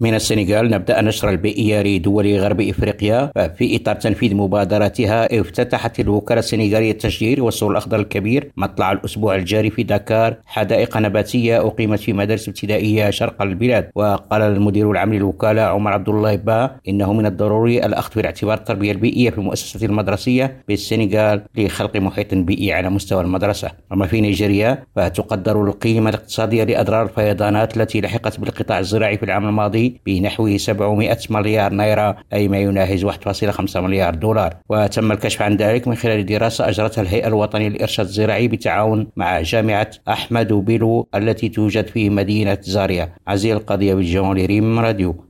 من السنغال نبدأ نشر البيئية لدول غرب إفريقيا. في إطار تنفيذ مبادرتها افتتحت الوكالة السنغالية للتشجير والسور الأخضر الكبير مطلع الأسبوع الجاري في دكار حدائق نباتية أقيمت في مدارس ابتدائية شرق البلاد. وقال المدير العام للوكالة عمر عبد الله با إنه من الضروري الأخذ في الاعتبار التربية البيئية في المؤسسة المدرسية بالسنغال لخلق محيط بيئي على مستوى المدرسة. أما في نيجيريا فتقدر القيمة الاقتصادية لأضرار الفيضانات التي لحقت بالقطاع الزراعي في العام الماضي. بنحو 700 مليار نيرة أي ما يناهز 1.5 مليار دولار. وتم الكشف عن ذلك من خلال دراسة أجرتها الهيئة الوطنية للإرشاد الزراعي بالتعاون مع جامعة أحمد بيلو التي توجد في مدينة زاريا. عزيز القضية بالجمهوري ريم راديو.